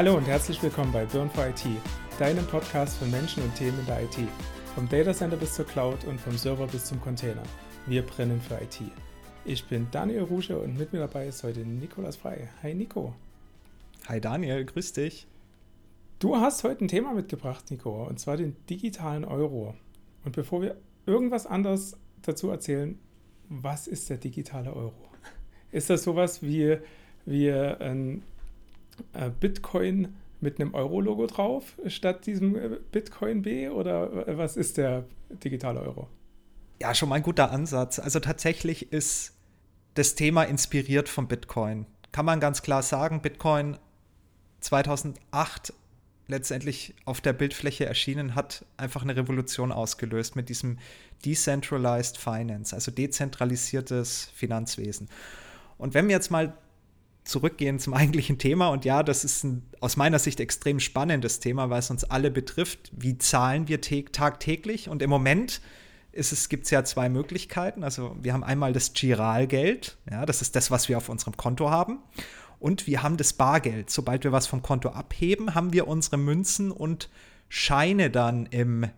Hallo und herzlich willkommen bei Burn for IT, deinem Podcast für Menschen und Themen in der IT. Vom Datacenter bis zur Cloud und vom Server bis zum Container. Wir brennen für IT. Ich bin Daniel Rusche und mit mir dabei ist heute Nikolas Frei. Hi Nico. Hi Daniel, grüß dich. Du hast heute ein Thema mitgebracht, Nico, und zwar den digitalen Euro. Und bevor wir irgendwas anderes dazu erzählen, was ist der digitale Euro? Ist das sowas wie, wie ein äh, Bitcoin mit einem Euro-Logo drauf statt diesem äh, Bitcoin B oder was ist der digitale Euro? Ja, schon mal ein guter Ansatz. Also tatsächlich ist das Thema inspiriert vom Bitcoin. Kann man ganz klar sagen, Bitcoin 2008 letztendlich auf der Bildfläche erschienen, hat einfach eine Revolution ausgelöst mit diesem Decentralized Finance, also dezentralisiertes Finanzwesen. Und wenn wir jetzt mal zurückgehen zum eigentlichen Thema, und ja, das ist ein aus meiner Sicht extrem spannendes Thema, weil es uns alle betrifft, wie zahlen wir tagtäglich? Und im Moment gibt es ja zwei Möglichkeiten. Also wir haben einmal das Giralgeld, ja, das ist das, was wir auf unserem Konto haben. Und wir haben das Bargeld. Sobald wir was vom Konto abheben, haben wir unsere Münzen und Scheine dann in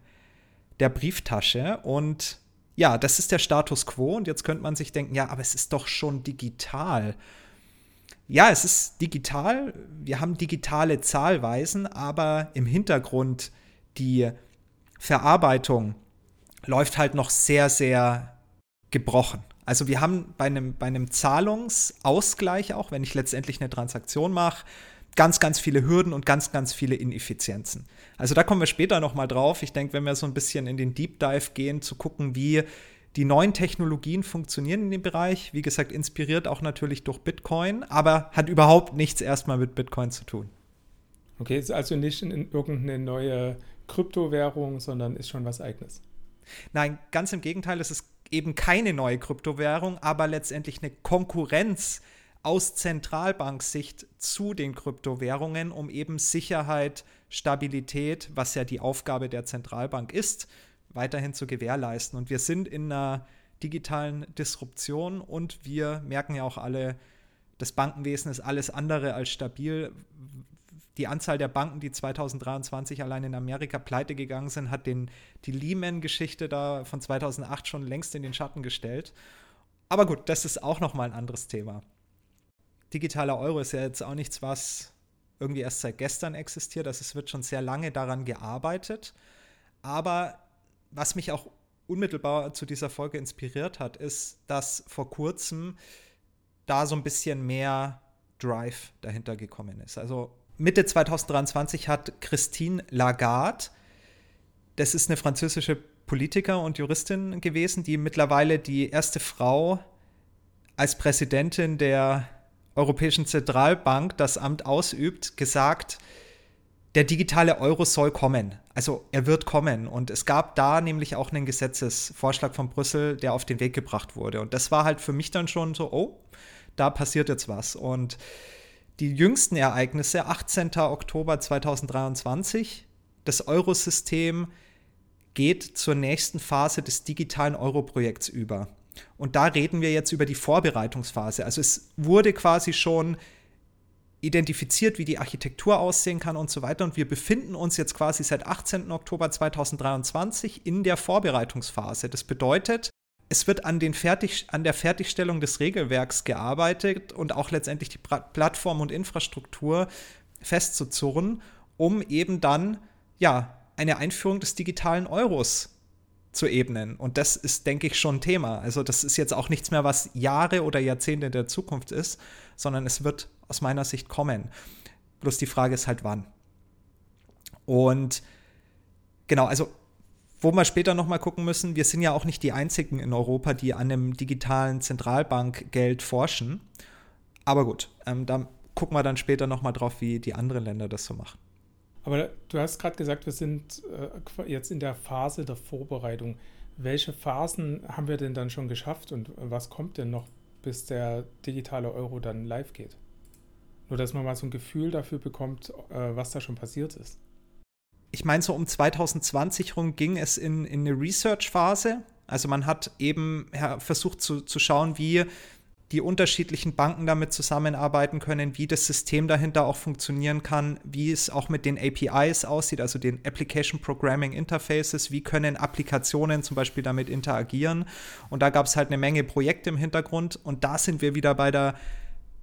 der Brieftasche. Und ja, das ist der Status quo. Und jetzt könnte man sich denken, ja, aber es ist doch schon digital. Ja, es ist digital. Wir haben digitale Zahlweisen, aber im Hintergrund die Verarbeitung läuft halt noch sehr, sehr gebrochen. Also wir haben bei einem, bei einem Zahlungsausgleich auch, wenn ich letztendlich eine Transaktion mache, ganz, ganz viele Hürden und ganz, ganz viele Ineffizienzen. Also da kommen wir später nochmal drauf. Ich denke, wenn wir so ein bisschen in den Deep Dive gehen, zu gucken, wie die neuen Technologien funktionieren in dem Bereich. Wie gesagt, inspiriert auch natürlich durch Bitcoin, aber hat überhaupt nichts erstmal mit Bitcoin zu tun. Okay, ist also nicht in irgendeine neue Kryptowährung, sondern ist schon was eigenes. Nein, ganz im Gegenteil, es ist eben keine neue Kryptowährung, aber letztendlich eine Konkurrenz aus Zentralbanksicht zu den Kryptowährungen, um eben Sicherheit, Stabilität, was ja die Aufgabe der Zentralbank ist, weiterhin zu gewährleisten. Und wir sind in einer digitalen Disruption und wir merken ja auch alle, das Bankenwesen ist alles andere als stabil, die Anzahl der Banken, die 2023 allein in Amerika pleite gegangen sind, hat den, die Lehman-Geschichte da von 2008 schon längst in den Schatten gestellt. Aber gut, das ist auch noch mal ein anderes Thema. Digitaler Euro ist ja jetzt auch nichts, was irgendwie erst seit gestern existiert. Also es wird schon sehr lange daran gearbeitet. Aber was mich auch unmittelbar zu dieser Folge inspiriert hat, ist, dass vor kurzem da so ein bisschen mehr Drive dahinter gekommen ist. Also Mitte 2023 hat Christine Lagarde, das ist eine französische Politiker und Juristin gewesen, die mittlerweile die erste Frau als Präsidentin der Europäischen Zentralbank das Amt ausübt, gesagt, der digitale Euro soll kommen. Also er wird kommen. Und es gab da nämlich auch einen Gesetzesvorschlag von Brüssel, der auf den Weg gebracht wurde. Und das war halt für mich dann schon so, oh, da passiert jetzt was. Und die jüngsten Ereignisse, 18. Oktober 2023, das Eurosystem geht zur nächsten Phase des digitalen Euro-Projekts über. Und da reden wir jetzt über die Vorbereitungsphase. Also es wurde quasi schon identifiziert, wie die Architektur aussehen kann und so weiter. Und wir befinden uns jetzt quasi seit 18. Oktober 2023 in der Vorbereitungsphase. Das bedeutet, es wird an, den Fertig, an der Fertigstellung des Regelwerks gearbeitet und auch letztendlich die Plattform und Infrastruktur festzuzurren, um eben dann ja eine Einführung des digitalen Euros zu ebnen. Und das ist, denke ich, schon Thema. Also das ist jetzt auch nichts mehr, was Jahre oder Jahrzehnte der Zukunft ist, sondern es wird aus meiner Sicht kommen. Bloß die Frage ist halt wann. Und genau, also wo wir später nochmal gucken müssen, wir sind ja auch nicht die einzigen in Europa, die an einem digitalen Zentralbankgeld forschen. Aber gut, ähm, da gucken wir dann später nochmal drauf, wie die anderen Länder das so machen. Aber du hast gerade gesagt, wir sind äh, jetzt in der Phase der Vorbereitung. Welche Phasen haben wir denn dann schon geschafft und was kommt denn noch, bis der digitale Euro dann live geht? Nur, dass man mal so ein Gefühl dafür bekommt, äh, was da schon passiert ist ich meine, so um 2020 rum ging es in, in eine Research-Phase. Also man hat eben versucht zu, zu schauen, wie die unterschiedlichen Banken damit zusammenarbeiten können, wie das System dahinter auch funktionieren kann, wie es auch mit den APIs aussieht, also den Application Programming Interfaces, wie können Applikationen zum Beispiel damit interagieren. Und da gab es halt eine Menge Projekte im Hintergrund und da sind wir wieder bei der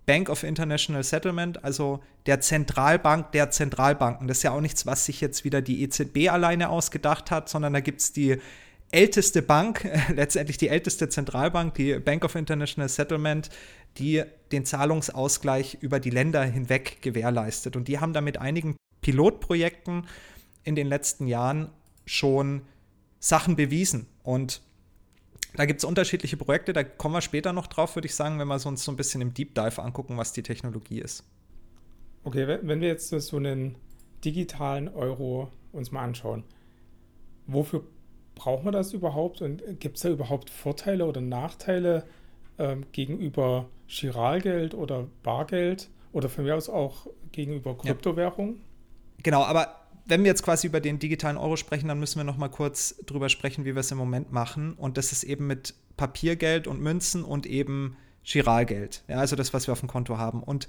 Bank of International Settlement, also der Zentralbank der Zentralbanken. Das ist ja auch nichts, was sich jetzt wieder die EZB alleine ausgedacht hat, sondern da gibt es die älteste Bank, letztendlich die älteste Zentralbank, die Bank of International Settlement, die den Zahlungsausgleich über die Länder hinweg gewährleistet. Und die haben da mit einigen Pilotprojekten in den letzten Jahren schon Sachen bewiesen. Und da gibt es unterschiedliche Projekte, da kommen wir später noch drauf, würde ich sagen, wenn wir uns so ein bisschen im Deep Dive angucken, was die Technologie ist. Okay, wenn wir jetzt so einen digitalen Euro uns mal anschauen, wofür braucht man das überhaupt und gibt es da überhaupt Vorteile oder Nachteile ähm, gegenüber Chiralgeld oder Bargeld oder von mir aus auch gegenüber Kryptowährungen? Ja. Genau, aber wenn wir jetzt quasi über den digitalen Euro sprechen, dann müssen wir noch mal kurz drüber sprechen, wie wir es im Moment machen. Und das ist eben mit Papiergeld und Münzen und eben Giralgeld. Ja, also das, was wir auf dem Konto haben. Und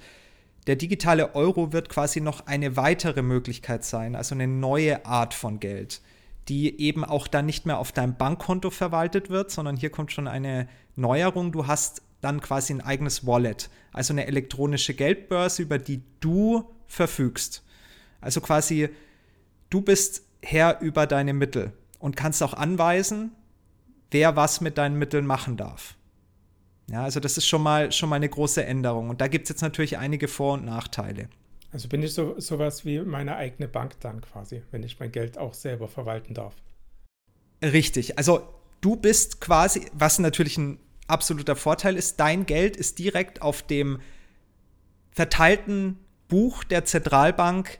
der digitale Euro wird quasi noch eine weitere Möglichkeit sein, also eine neue Art von Geld, die eben auch dann nicht mehr auf deinem Bankkonto verwaltet wird, sondern hier kommt schon eine Neuerung. Du hast dann quasi ein eigenes Wallet, also eine elektronische Geldbörse, über die du verfügst. Also quasi du bist Herr über deine Mittel und kannst auch anweisen, wer was mit deinen Mitteln machen darf. Ja, also das ist schon mal, schon mal eine große Änderung. Und da gibt es jetzt natürlich einige Vor- und Nachteile. Also bin ich so sowas wie meine eigene Bank dann quasi, wenn ich mein Geld auch selber verwalten darf. Richtig. Also du bist quasi, was natürlich ein absoluter Vorteil ist, dein Geld ist direkt auf dem verteilten Buch der Zentralbank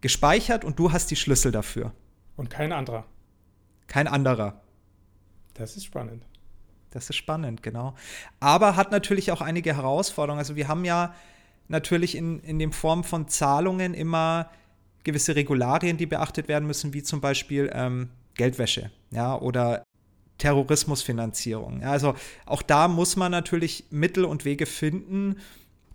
gespeichert und du hast die Schlüssel dafür. Und kein anderer. Kein anderer. Das ist spannend. Das ist spannend, genau. Aber hat natürlich auch einige Herausforderungen. Also wir haben ja natürlich in, in dem Form von Zahlungen immer gewisse Regularien, die beachtet werden müssen, wie zum Beispiel ähm, Geldwäsche, ja, oder Terrorismusfinanzierung. Ja, also auch da muss man natürlich Mittel und Wege finden,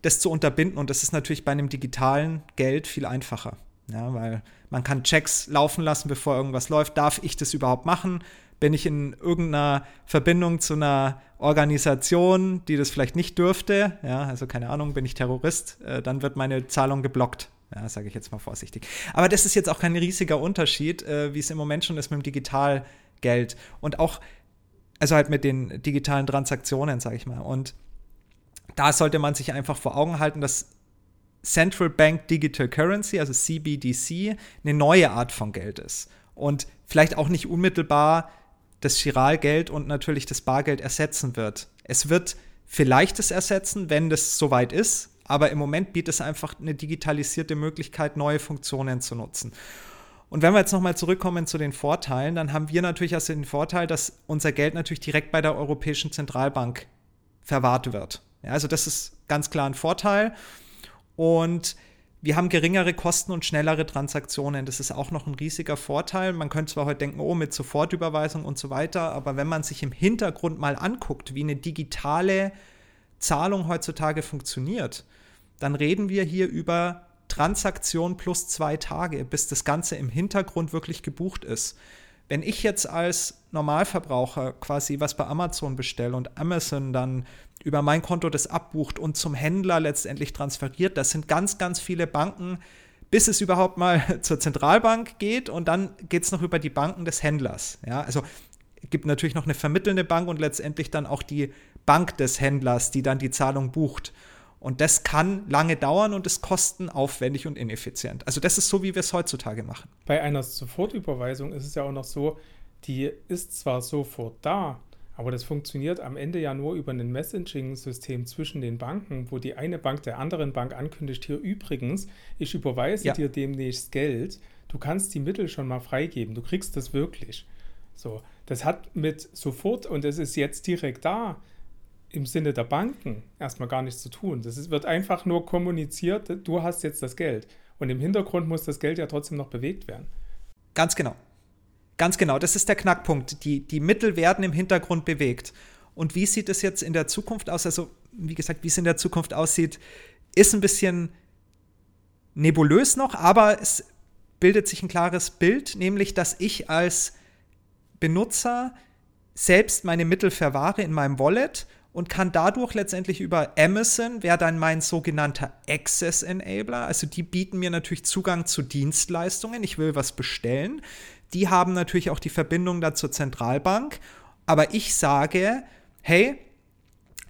das zu unterbinden. Und das ist natürlich bei einem digitalen Geld viel einfacher. Ja, weil man kann Checks laufen lassen, bevor irgendwas läuft. Darf ich das überhaupt machen? Bin ich in irgendeiner Verbindung zu einer Organisation, die das vielleicht nicht dürfte? Ja, also keine Ahnung, bin ich Terrorist? Äh, dann wird meine Zahlung geblockt. Ja, sage ich jetzt mal vorsichtig. Aber das ist jetzt auch kein riesiger Unterschied, äh, wie es im Moment schon ist mit dem Digitalgeld. Und auch, also halt mit den digitalen Transaktionen, sage ich mal. Und da sollte man sich einfach vor Augen halten, dass Central Bank Digital Currency, also CBDC, eine neue Art von Geld ist. Und vielleicht auch nicht unmittelbar das Chiralgeld und natürlich das Bargeld ersetzen wird. Es wird vielleicht es ersetzen, wenn das soweit ist, aber im Moment bietet es einfach eine digitalisierte Möglichkeit, neue Funktionen zu nutzen. Und wenn wir jetzt nochmal zurückkommen zu den Vorteilen, dann haben wir natürlich also den Vorteil, dass unser Geld natürlich direkt bei der Europäischen Zentralbank verwahrt wird. Ja, also das ist ganz klar ein Vorteil. Und wir haben geringere Kosten und schnellere Transaktionen. Das ist auch noch ein riesiger Vorteil. Man könnte zwar heute denken, oh, mit Sofortüberweisung und so weiter, aber wenn man sich im Hintergrund mal anguckt, wie eine digitale Zahlung heutzutage funktioniert, dann reden wir hier über Transaktion plus zwei Tage, bis das Ganze im Hintergrund wirklich gebucht ist. Wenn ich jetzt als Normalverbraucher quasi was bei Amazon bestelle und Amazon dann über mein Konto das abbucht und zum Händler letztendlich transferiert. Das sind ganz, ganz viele Banken, bis es überhaupt mal zur Zentralbank geht und dann geht es noch über die Banken des Händlers. Ja, also gibt natürlich noch eine vermittelnde Bank und letztendlich dann auch die Bank des Händlers, die dann die Zahlung bucht. Und das kann lange dauern und ist kostenaufwendig und ineffizient. Also das ist so, wie wir es heutzutage machen. Bei einer Sofortüberweisung ist es ja auch noch so, die ist zwar sofort da, aber das funktioniert am Ende ja nur über ein Messaging-System zwischen den Banken, wo die eine Bank der anderen Bank ankündigt, hier übrigens, ich überweise ja. dir demnächst Geld, du kannst die Mittel schon mal freigeben, du kriegst das wirklich. So, das hat mit sofort und es ist jetzt direkt da im Sinne der Banken erstmal gar nichts zu tun. Das ist, wird einfach nur kommuniziert, du hast jetzt das Geld. Und im Hintergrund muss das Geld ja trotzdem noch bewegt werden. Ganz genau. Ganz genau, das ist der Knackpunkt. Die, die Mittel werden im Hintergrund bewegt. Und wie sieht es jetzt in der Zukunft aus? Also, wie gesagt, wie es in der Zukunft aussieht, ist ein bisschen nebulös noch, aber es bildet sich ein klares Bild, nämlich dass ich als Benutzer selbst meine Mittel verwahre in meinem Wallet und kann dadurch letztendlich über Amazon, wäre dann mein sogenannter Access Enabler, also die bieten mir natürlich Zugang zu Dienstleistungen, ich will was bestellen, die haben natürlich auch die Verbindung da zur Zentralbank, aber ich sage, hey,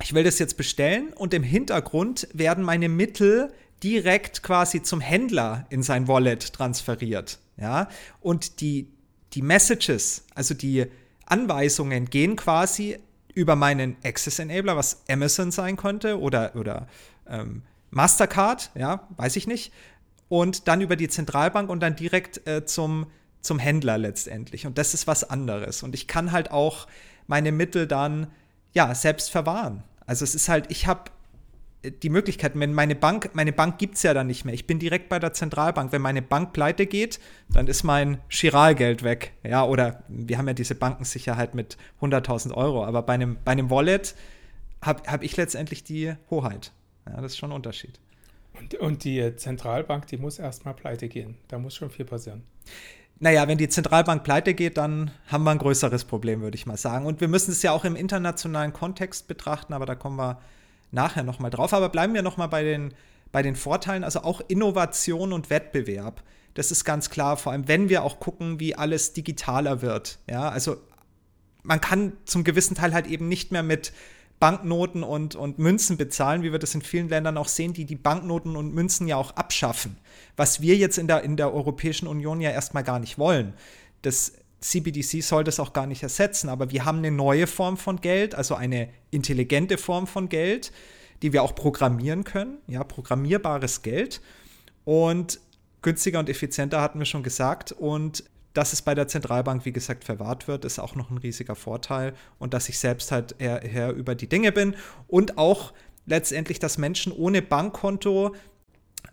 ich will das jetzt bestellen und im Hintergrund werden meine Mittel direkt quasi zum Händler in sein Wallet transferiert. Ja? Und die, die Messages, also die Anweisungen gehen quasi über meinen Access Enabler, was Amazon sein könnte oder, oder ähm, Mastercard, ja, weiß ich nicht. Und dann über die Zentralbank und dann direkt äh, zum, zum Händler letztendlich. Und das ist was anderes. Und ich kann halt auch meine Mittel dann ja selbst verwahren. Also es ist halt, ich habe die Möglichkeiten, wenn meine Bank, meine Bank gibt es ja dann nicht mehr. Ich bin direkt bei der Zentralbank. Wenn meine Bank pleite geht, dann ist mein Chiralgeld weg. Ja, oder wir haben ja diese Bankensicherheit mit 100.000 Euro. Aber bei einem, bei einem Wallet habe hab ich letztendlich die Hoheit. Ja, das ist schon ein Unterschied. Und, und die Zentralbank, die muss erstmal pleite gehen. Da muss schon viel passieren. Naja, wenn die Zentralbank pleite geht, dann haben wir ein größeres Problem, würde ich mal sagen. Und wir müssen es ja auch im internationalen Kontext betrachten, aber da kommen wir nachher nochmal drauf. Aber bleiben wir nochmal bei den, bei den Vorteilen, also auch Innovation und Wettbewerb. Das ist ganz klar, vor allem wenn wir auch gucken, wie alles digitaler wird. Ja, also man kann zum gewissen Teil halt eben nicht mehr mit Banknoten und, und Münzen bezahlen, wie wir das in vielen Ländern auch sehen, die die Banknoten und Münzen ja auch abschaffen. Was wir jetzt in der, in der Europäischen Union ja erstmal gar nicht wollen. Das CBDC soll das auch gar nicht ersetzen, aber wir haben eine neue Form von Geld, also eine intelligente Form von Geld, die wir auch programmieren können, ja, programmierbares Geld. Und günstiger und effizienter hatten wir schon gesagt. Und dass es bei der Zentralbank, wie gesagt, verwahrt wird, ist auch noch ein riesiger Vorteil. Und dass ich selbst halt eher über die Dinge bin. Und auch letztendlich, dass Menschen ohne Bankkonto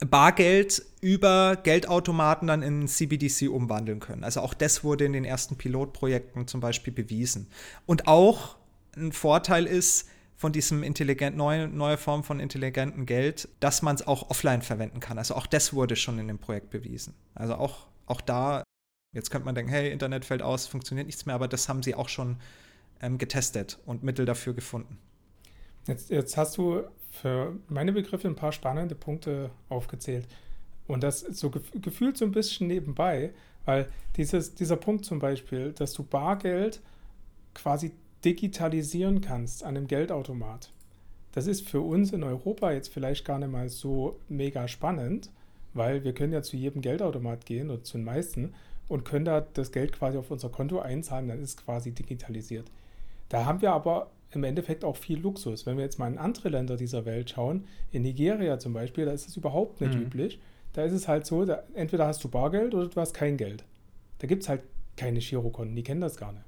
Bargeld über Geldautomaten dann in CBDC umwandeln können. Also auch das wurde in den ersten Pilotprojekten zum Beispiel bewiesen. Und auch ein Vorteil ist von diesem intelligent neue, neue Form von intelligentem Geld, dass man es auch offline verwenden kann. Also auch das wurde schon in dem Projekt bewiesen. Also auch, auch da, jetzt könnte man denken, hey, Internet fällt aus, funktioniert nichts mehr, aber das haben sie auch schon ähm, getestet und Mittel dafür gefunden. Jetzt, jetzt hast du für meine Begriffe ein paar spannende Punkte aufgezählt. Und das so gefühlt so ein bisschen nebenbei, weil dieses, dieser Punkt zum Beispiel, dass du Bargeld quasi digitalisieren kannst an einem Geldautomat. Das ist für uns in Europa jetzt vielleicht gar nicht mal so mega spannend, weil wir können ja zu jedem Geldautomat gehen oder zu den meisten und können da das Geld quasi auf unser Konto einzahlen, dann ist es quasi digitalisiert. Da haben wir aber im Endeffekt auch viel Luxus. Wenn wir jetzt mal in andere Länder dieser Welt schauen, in Nigeria zum Beispiel, da ist es überhaupt nicht mhm. üblich. Da ist es halt so, da, entweder hast du Bargeld oder du hast kein Geld. Da gibt es halt keine Girokonten, die kennen das gar nicht.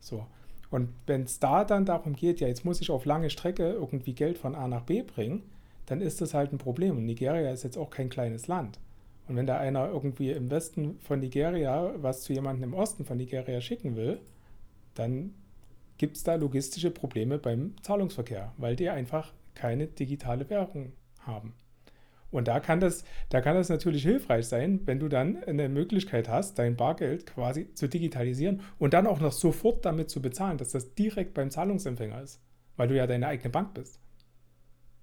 So. Und wenn es da dann darum geht, ja, jetzt muss ich auf lange Strecke irgendwie Geld von A nach B bringen, dann ist das halt ein Problem. Und Nigeria ist jetzt auch kein kleines Land. Und wenn da einer irgendwie im Westen von Nigeria was zu jemandem im Osten von Nigeria schicken will, dann gibt es da logistische Probleme beim Zahlungsverkehr, weil die einfach keine digitale Währung haben. Und da kann, das, da kann das natürlich hilfreich sein, wenn du dann eine Möglichkeit hast, dein Bargeld quasi zu digitalisieren und dann auch noch sofort damit zu bezahlen, dass das direkt beim Zahlungsempfänger ist, weil du ja deine eigene Bank bist.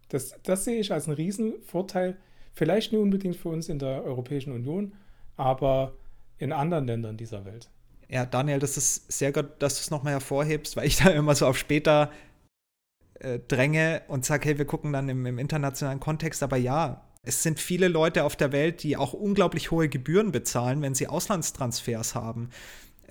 Das, das sehe ich als einen Riesenvorteil, vielleicht nicht unbedingt für uns in der Europäischen Union, aber in anderen Ländern dieser Welt. Ja, Daniel, das ist sehr gut, dass du es nochmal hervorhebst, weil ich da immer so auf später äh, dränge und sage, hey, wir gucken dann im, im internationalen Kontext. Aber ja, es sind viele Leute auf der Welt, die auch unglaublich hohe Gebühren bezahlen, wenn sie Auslandstransfers haben.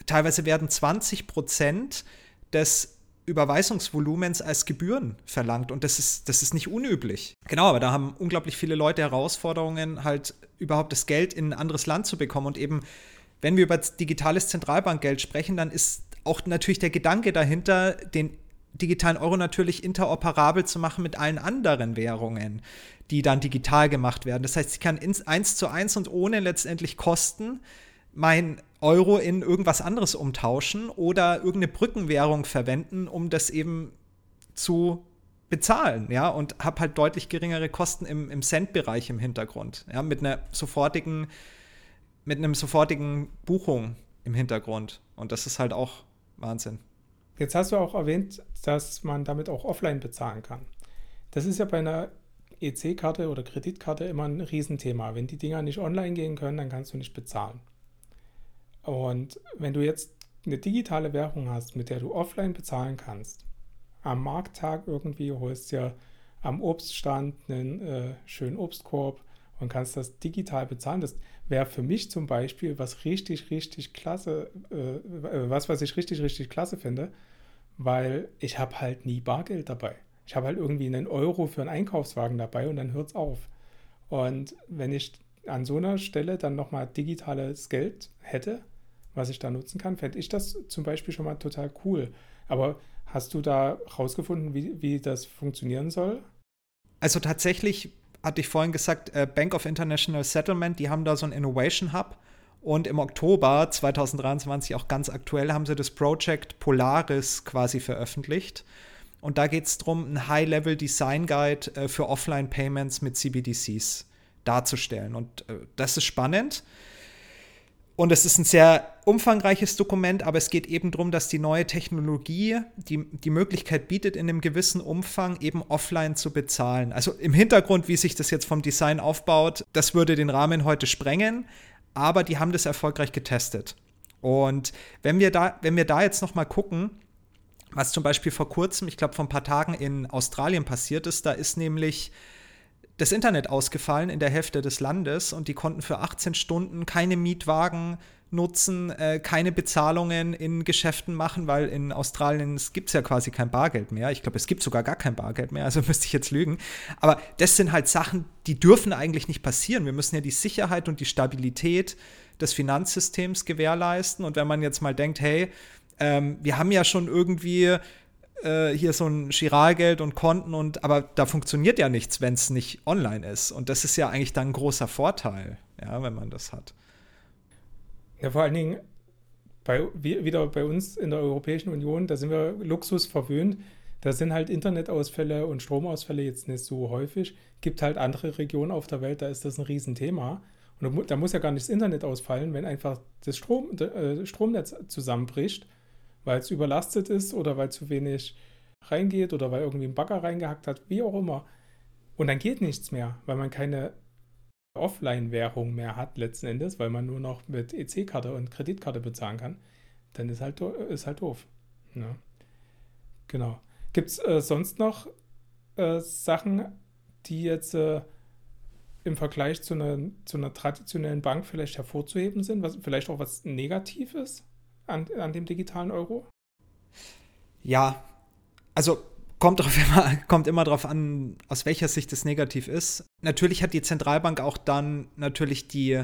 Teilweise werden 20 Prozent des Überweisungsvolumens als Gebühren verlangt und das ist, das ist nicht unüblich. Genau, aber da haben unglaublich viele Leute Herausforderungen, halt überhaupt das Geld in ein anderes Land zu bekommen und eben wenn wir über digitales Zentralbankgeld sprechen, dann ist auch natürlich der Gedanke dahinter, den digitalen Euro natürlich interoperabel zu machen mit allen anderen Währungen, die dann digital gemacht werden. Das heißt, ich kann eins zu eins und ohne letztendlich Kosten mein Euro in irgendwas anderes umtauschen oder irgendeine Brückenwährung verwenden, um das eben zu bezahlen, ja, und habe halt deutlich geringere Kosten im, im Cent-Bereich im Hintergrund, ja, mit einer sofortigen, mit einem sofortigen Buchung im Hintergrund. Und das ist halt auch Wahnsinn. Jetzt hast du auch erwähnt, dass man damit auch offline bezahlen kann. Das ist ja bei einer EC-Karte oder Kreditkarte immer ein Riesenthema. Wenn die Dinger nicht online gehen können, dann kannst du nicht bezahlen. Und wenn du jetzt eine digitale Währung hast, mit der du offline bezahlen kannst, am Markttag irgendwie holst dir am Obststand einen äh, schönen Obstkorb und kannst das digital bezahlen. Das wäre für mich zum Beispiel was richtig, richtig klasse, äh, äh was, was ich richtig, richtig klasse finde, weil ich habe halt nie Bargeld dabei. Ich habe halt irgendwie einen Euro für einen Einkaufswagen dabei und dann hört es auf. Und wenn ich an so einer Stelle dann nochmal digitales Geld hätte, was ich da nutzen kann, fände ich das zum Beispiel schon mal total cool. Aber hast du da rausgefunden, wie, wie das funktionieren soll? Also tatsächlich hatte ich vorhin gesagt, äh, Bank of International Settlement, die haben da so ein Innovation Hub. Und im Oktober 2023, auch ganz aktuell, haben sie das Project Polaris quasi veröffentlicht. Und da geht es darum, ein High-Level Design Guide äh, für Offline-Payments mit CBDCs darzustellen. Und äh, das ist spannend. Und es ist ein sehr umfangreiches Dokument, aber es geht eben darum, dass die neue Technologie die, die Möglichkeit bietet, in einem gewissen Umfang eben offline zu bezahlen. Also im Hintergrund, wie sich das jetzt vom Design aufbaut, das würde den Rahmen heute sprengen, aber die haben das erfolgreich getestet. Und wenn wir da, wenn wir da jetzt noch mal gucken, was zum Beispiel vor kurzem, ich glaube vor ein paar Tagen in Australien passiert ist, da ist nämlich das Internet ausgefallen in der Hälfte des Landes und die konnten für 18 Stunden keine Mietwagen nutzen, äh, keine Bezahlungen in Geschäften machen, weil in Australien gibt es ja quasi kein Bargeld mehr. Ich glaube, es gibt sogar gar kein Bargeld mehr, also müsste ich jetzt lügen. Aber das sind halt Sachen, die dürfen eigentlich nicht passieren. Wir müssen ja die Sicherheit und die Stabilität des Finanzsystems gewährleisten. Und wenn man jetzt mal denkt, hey, ähm, wir haben ja schon irgendwie äh, hier so ein Giralgeld und Konten und aber da funktioniert ja nichts, wenn es nicht online ist. Und das ist ja eigentlich dann ein großer Vorteil, ja, wenn man das hat. Ja, vor allen Dingen bei, wieder bei uns in der Europäischen Union, da sind wir Luxus verwöhnt. Da sind halt Internetausfälle und Stromausfälle jetzt nicht so häufig. Gibt halt andere Regionen auf der Welt, da ist das ein Riesenthema. Und da muss ja gar nicht das Internet ausfallen, wenn einfach das Strom, äh, Stromnetz zusammenbricht weil es überlastet ist oder weil zu wenig reingeht oder weil irgendwie ein Bagger reingehackt hat, wie auch immer. Und dann geht nichts mehr, weil man keine Offline-Währung mehr hat letzten Endes, weil man nur noch mit EC-Karte und Kreditkarte bezahlen kann, dann ist halt, ist halt doof. Ja. Ne? Genau. Gibt es äh, sonst noch äh, Sachen, die jetzt äh, im Vergleich zu einer, zu einer traditionellen Bank vielleicht hervorzuheben sind, was vielleicht auch was Negatives? An, an dem digitalen Euro? Ja, also kommt, drauf immer, kommt immer darauf an, aus welcher Sicht es negativ ist. Natürlich hat die Zentralbank auch dann natürlich die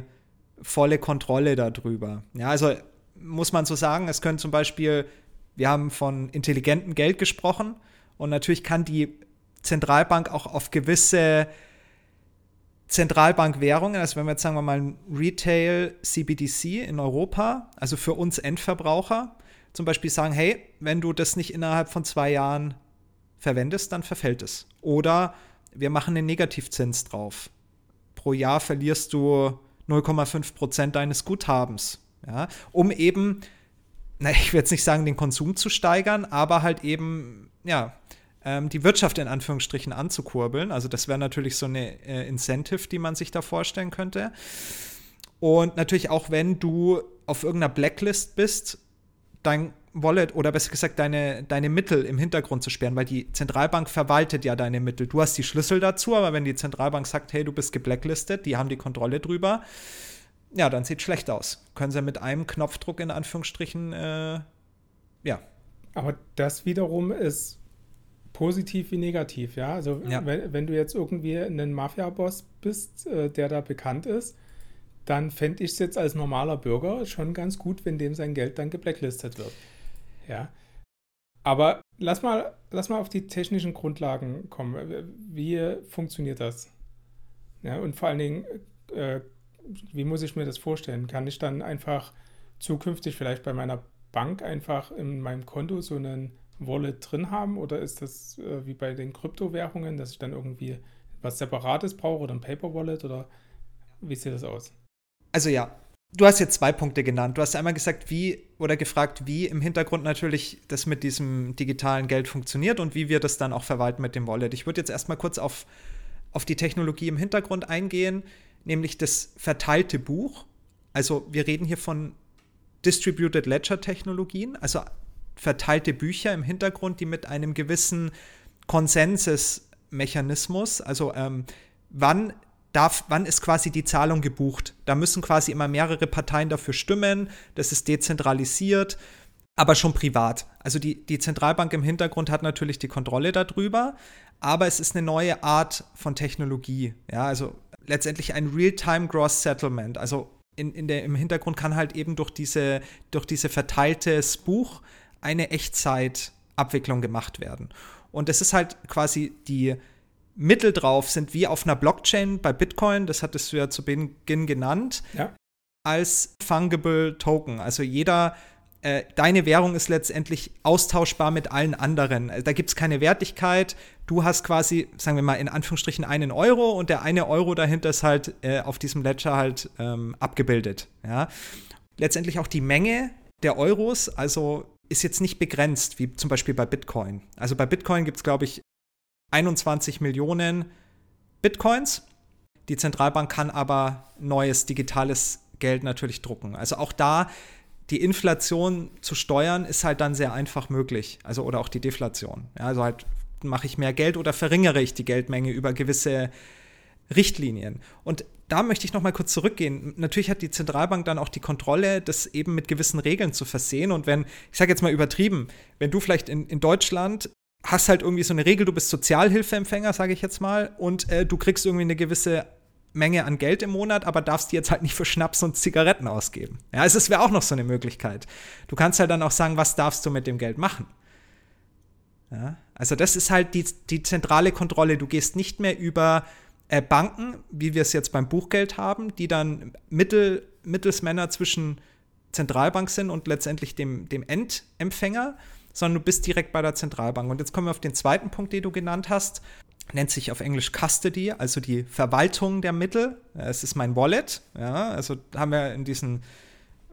volle Kontrolle darüber. Ja, also muss man so sagen, es können zum Beispiel, wir haben von intelligentem Geld gesprochen und natürlich kann die Zentralbank auch auf gewisse Zentralbankwährungen, also wenn wir jetzt sagen wir mal ein Retail CBDC in Europa, also für uns Endverbraucher, zum Beispiel sagen, hey, wenn du das nicht innerhalb von zwei Jahren verwendest, dann verfällt es. Oder wir machen einen Negativzins drauf. Pro Jahr verlierst du 0,5 Prozent deines Guthabens. Ja, um eben, na, ich will jetzt nicht sagen, den Konsum zu steigern, aber halt eben, ja, ähm, die Wirtschaft in Anführungsstrichen anzukurbeln. Also das wäre natürlich so eine äh, Incentive, die man sich da vorstellen könnte. Und natürlich auch, wenn du auf irgendeiner Blacklist bist, dein Wallet oder besser gesagt deine, deine Mittel im Hintergrund zu sperren, weil die Zentralbank verwaltet ja deine Mittel. Du hast die Schlüssel dazu, aber wenn die Zentralbank sagt, hey, du bist geblacklistet, die haben die Kontrolle drüber, ja, dann sieht schlecht aus. Können sie mit einem Knopfdruck in Anführungsstrichen, äh, ja. Aber das wiederum ist positiv wie negativ, ja. Also ja. Wenn, wenn du jetzt irgendwie ein Mafia-Boss bist, äh, der da bekannt ist, dann fände ich es jetzt als normaler Bürger schon ganz gut, wenn dem sein Geld dann geblacklistet wird. Ja. Aber lass mal, lass mal auf die technischen Grundlagen kommen. Wie funktioniert das? Ja, und vor allen Dingen, äh, wie muss ich mir das vorstellen? Kann ich dann einfach zukünftig vielleicht bei meiner Bank einfach in meinem Konto so einen Wallet drin haben oder ist das äh, wie bei den Kryptowährungen, dass ich dann irgendwie was Separates brauche oder ein Paper Wallet oder wie sieht das aus? Also ja, du hast jetzt zwei Punkte genannt. Du hast einmal gesagt, wie oder gefragt, wie im Hintergrund natürlich das mit diesem digitalen Geld funktioniert und wie wir das dann auch verwalten mit dem Wallet. Ich würde jetzt erstmal kurz auf, auf die Technologie im Hintergrund eingehen, nämlich das verteilte Buch. Also wir reden hier von Distributed Ledger Technologien, also verteilte Bücher im Hintergrund, die mit einem gewissen Konsensusmechanismus, also ähm, wann darf, wann ist quasi die Zahlung gebucht? Da müssen quasi immer mehrere Parteien dafür stimmen. Das ist dezentralisiert, aber schon privat. Also die, die Zentralbank im Hintergrund hat natürlich die Kontrolle darüber, aber es ist eine neue Art von Technologie. Ja, also letztendlich ein Real-Time Gross Settlement. Also in, in der, im Hintergrund kann halt eben durch diese, durch diese verteiltes Buch eine Echtzeitabwicklung gemacht werden. Und das ist halt quasi die Mittel drauf sind wie auf einer Blockchain bei Bitcoin, das hattest du ja zu Beginn genannt, ja. als fungible Token. Also jeder, äh, deine Währung ist letztendlich austauschbar mit allen anderen. Also da gibt es keine Wertigkeit. Du hast quasi, sagen wir mal, in Anführungsstrichen einen Euro und der eine Euro dahinter ist halt äh, auf diesem Ledger halt ähm, abgebildet. Ja. Letztendlich auch die Menge der Euros, also ist jetzt nicht begrenzt, wie zum Beispiel bei Bitcoin. Also bei Bitcoin gibt es, glaube ich, 21 Millionen Bitcoins. Die Zentralbank kann aber neues digitales Geld natürlich drucken. Also auch da die Inflation zu steuern, ist halt dann sehr einfach möglich. Also oder auch die Deflation. Ja, also halt mache ich mehr Geld oder verringere ich die Geldmenge über gewisse Richtlinien. Und da möchte ich noch mal kurz zurückgehen. Natürlich hat die Zentralbank dann auch die Kontrolle, das eben mit gewissen Regeln zu versehen. Und wenn, ich sage jetzt mal übertrieben, wenn du vielleicht in, in Deutschland hast halt irgendwie so eine Regel, du bist Sozialhilfeempfänger, sage ich jetzt mal, und äh, du kriegst irgendwie eine gewisse Menge an Geld im Monat, aber darfst die jetzt halt nicht für Schnaps und Zigaretten ausgeben. Ja, es wäre auch noch so eine Möglichkeit. Du kannst halt dann auch sagen, was darfst du mit dem Geld machen. Ja, also das ist halt die, die zentrale Kontrolle. Du gehst nicht mehr über äh, Banken, wie wir es jetzt beim Buchgeld haben, die dann Mittel, Mittelsmänner zwischen Zentralbank sind und letztendlich dem, dem Endempfänger, sondern du bist direkt bei der Zentralbank. Und jetzt kommen wir auf den zweiten Punkt, den du genannt hast. Nennt sich auf Englisch Custody, also die Verwaltung der Mittel. Es ist mein Wallet. Ja, also haben wir in diesen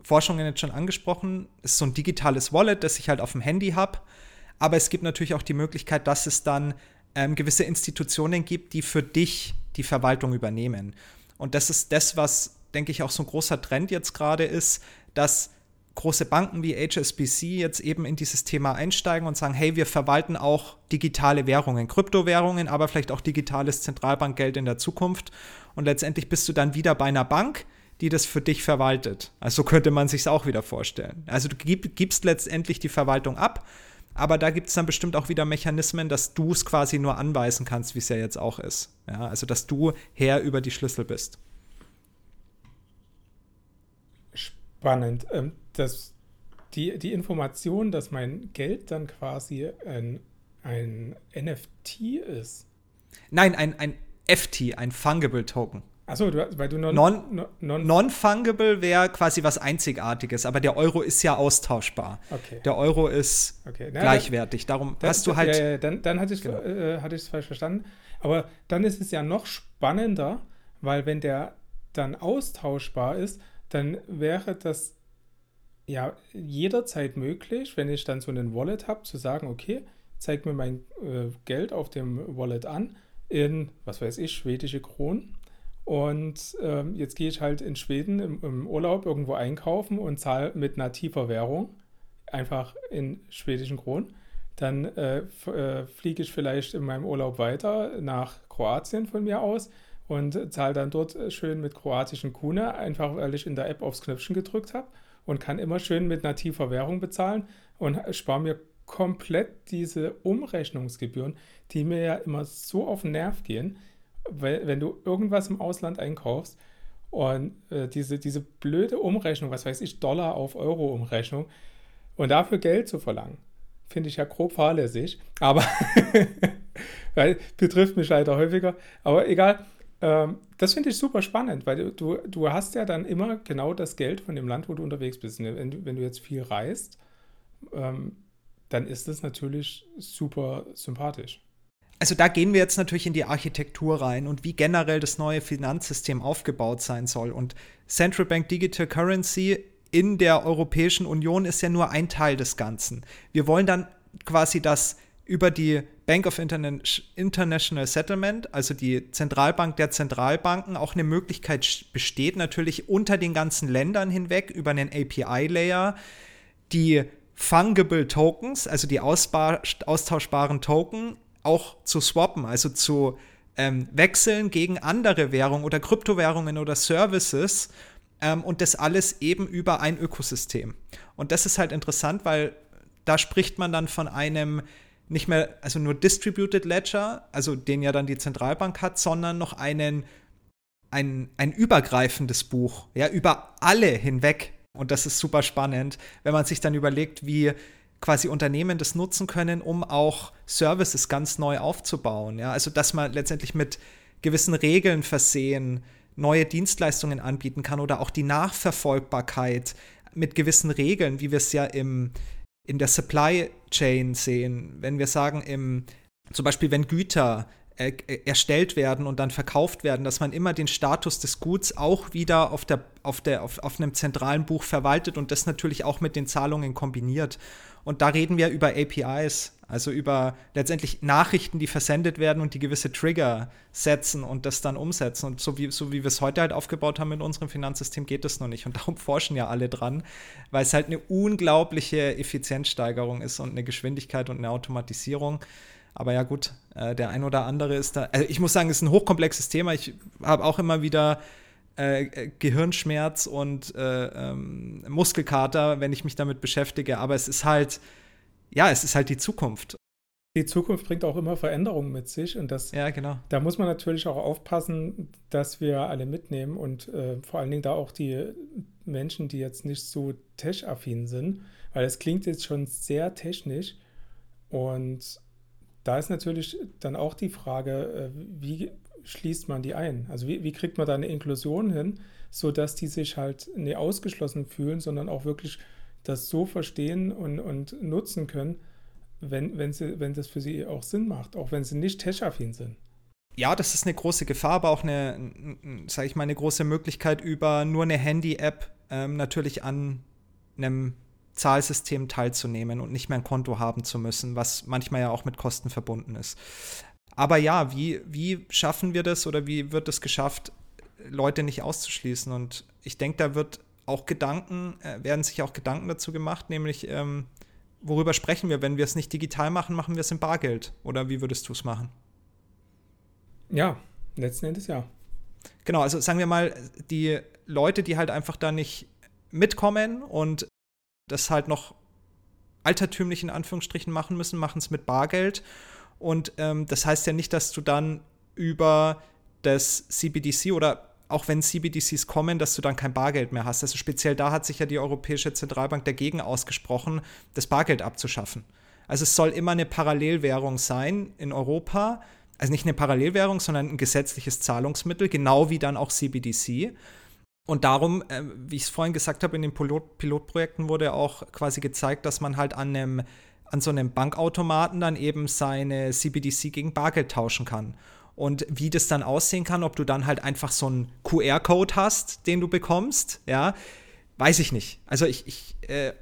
Forschungen jetzt schon angesprochen. Es ist so ein digitales Wallet, das ich halt auf dem Handy habe. Aber es gibt natürlich auch die Möglichkeit, dass es dann ähm, gewisse Institutionen gibt, die für dich die Verwaltung übernehmen. Und das ist das, was, denke ich, auch so ein großer Trend jetzt gerade ist, dass große Banken wie HSBC jetzt eben in dieses Thema einsteigen und sagen, hey, wir verwalten auch digitale Währungen, Kryptowährungen, aber vielleicht auch digitales Zentralbankgeld in der Zukunft. Und letztendlich bist du dann wieder bei einer Bank, die das für dich verwaltet. Also könnte man sich es auch wieder vorstellen. Also du gibst letztendlich die Verwaltung ab, aber da gibt es dann bestimmt auch wieder Mechanismen, dass du es quasi nur anweisen kannst, wie es ja jetzt auch ist. Ja, also dass du Herr über die Schlüssel bist. Spannend. Ähm, das, die, die Information, dass mein Geld dann quasi ein, ein NFT ist. Nein, ein, ein FT, ein Fungible Token. Achso, weil du non, non, non, non fungible wäre quasi was Einzigartiges, aber der Euro ist ja austauschbar. Okay. Der Euro ist okay. Na, gleichwertig. Darum dann, hast du halt. Ja, ja, dann, dann hatte ich es genau. äh, falsch verstanden. Aber dann ist es ja noch spannender, weil wenn der dann austauschbar ist, dann wäre das ja jederzeit möglich, wenn ich dann so einen Wallet habe, zu sagen, okay, zeig mir mein äh, Geld auf dem Wallet an in, was weiß ich, schwedische Kronen. Und ähm, jetzt gehe ich halt in Schweden im, im, Urlaub irgendwo einkaufen und zahle mit nativer Währung, einfach in schwedischen Kronen. Dann äh, äh, fliege ich vielleicht in meinem Urlaub weiter nach Kroatien von mir aus und zahle dann dort schön mit kroatischen Kuna, einfach weil ich in der App aufs Knöpfchen gedrückt habe und kann immer schön mit nativer Währung bezahlen und spare mir komplett diese Umrechnungsgebühren, die mir ja immer so auf den Nerv gehen, weil wenn du irgendwas im Ausland einkaufst und äh, diese, diese blöde Umrechnung, was weiß ich, Dollar auf Euro Umrechnung und dafür Geld zu verlangen, finde ich ja grob fahrlässig, aber weil betrifft mich leider häufiger, aber egal, ähm, das finde ich super spannend, weil du, du hast ja dann immer genau das Geld von dem Land, wo du unterwegs bist. Wenn du, wenn du jetzt viel reist, ähm, dann ist das natürlich super sympathisch. Also da gehen wir jetzt natürlich in die Architektur rein und wie generell das neue Finanzsystem aufgebaut sein soll. Und Central Bank Digital Currency in der Europäischen Union ist ja nur ein Teil des Ganzen. Wir wollen dann quasi das über die Bank of International Settlement, also die Zentralbank der Zentralbanken, auch eine Möglichkeit besteht, natürlich unter den ganzen Ländern hinweg über einen API-Layer die fungible Tokens, also die austauschbaren Token, auch zu swappen, also zu ähm, wechseln gegen andere Währungen oder Kryptowährungen oder Services ähm, und das alles eben über ein Ökosystem. Und das ist halt interessant, weil da spricht man dann von einem nicht mehr, also nur Distributed Ledger, also den ja dann die Zentralbank hat, sondern noch einen, ein, ein übergreifendes Buch, ja, über alle hinweg. Und das ist super spannend, wenn man sich dann überlegt, wie quasi Unternehmen das nutzen können, um auch Services ganz neu aufzubauen. Ja? Also, dass man letztendlich mit gewissen Regeln versehen neue Dienstleistungen anbieten kann oder auch die Nachverfolgbarkeit mit gewissen Regeln, wie wir es ja im, in der Supply Chain sehen. Wenn wir sagen, im, zum Beispiel, wenn Güter äh, erstellt werden und dann verkauft werden, dass man immer den Status des Guts auch wieder auf, der, auf, der, auf, auf einem zentralen Buch verwaltet und das natürlich auch mit den Zahlungen kombiniert. Und da reden wir über APIs, also über letztendlich Nachrichten, die versendet werden und die gewisse Trigger setzen und das dann umsetzen. Und so wie, so wie wir es heute halt aufgebaut haben in unserem Finanzsystem, geht das noch nicht. Und darum forschen ja alle dran, weil es halt eine unglaubliche Effizienzsteigerung ist und eine Geschwindigkeit und eine Automatisierung. Aber ja, gut, äh, der ein oder andere ist da. Also ich muss sagen, es ist ein hochkomplexes Thema. Ich habe auch immer wieder äh, Gehirnschmerz und äh, ähm, Muskelkater, wenn ich mich damit beschäftige. Aber es ist halt, ja, es ist halt die Zukunft. Die Zukunft bringt auch immer Veränderungen mit sich und das, ja, genau. da muss man natürlich auch aufpassen, dass wir alle mitnehmen und äh, vor allen Dingen da auch die Menschen, die jetzt nicht so tech-affin sind, weil es klingt jetzt schon sehr technisch und da ist natürlich dann auch die Frage, äh, wie schließt man die ein? Also wie, wie kriegt man da eine Inklusion hin, sodass die sich halt nicht ausgeschlossen fühlen, sondern auch wirklich das so verstehen und, und nutzen können, wenn, wenn, sie, wenn das für sie auch Sinn macht, auch wenn sie nicht tech-affin sind. Ja, das ist eine große Gefahr, aber auch eine, sage ich mal, eine große Möglichkeit, über nur eine Handy-App ähm, natürlich an einem Zahlsystem teilzunehmen und nicht mehr ein Konto haben zu müssen, was manchmal ja auch mit Kosten verbunden ist. Aber ja, wie, wie schaffen wir das oder wie wird es geschafft, Leute nicht auszuschließen? Und ich denke, da wird auch Gedanken, äh, werden sich auch Gedanken dazu gemacht, nämlich ähm, worüber sprechen wir? Wenn wir es nicht digital machen, machen wir es im Bargeld. Oder wie würdest du es machen? Ja, letzten Endes ja. Genau, also sagen wir mal, die Leute, die halt einfach da nicht mitkommen und das halt noch altertümlich in Anführungsstrichen machen müssen, machen es mit Bargeld. Und ähm, das heißt ja nicht, dass du dann über das CBDC oder auch wenn CBDCs kommen, dass du dann kein Bargeld mehr hast. Also speziell da hat sich ja die Europäische Zentralbank dagegen ausgesprochen, das Bargeld abzuschaffen. Also es soll immer eine Parallelwährung sein in Europa. Also nicht eine Parallelwährung, sondern ein gesetzliches Zahlungsmittel, genau wie dann auch CBDC. Und darum, äh, wie ich es vorhin gesagt habe, in den Pilot Pilotprojekten wurde auch quasi gezeigt, dass man halt an einem an so einem Bankautomaten dann eben seine CBDC gegen Bargeld tauschen kann. Und wie das dann aussehen kann, ob du dann halt einfach so einen QR-Code hast, den du bekommst, ja, weiß ich nicht. Also ich, ich äh,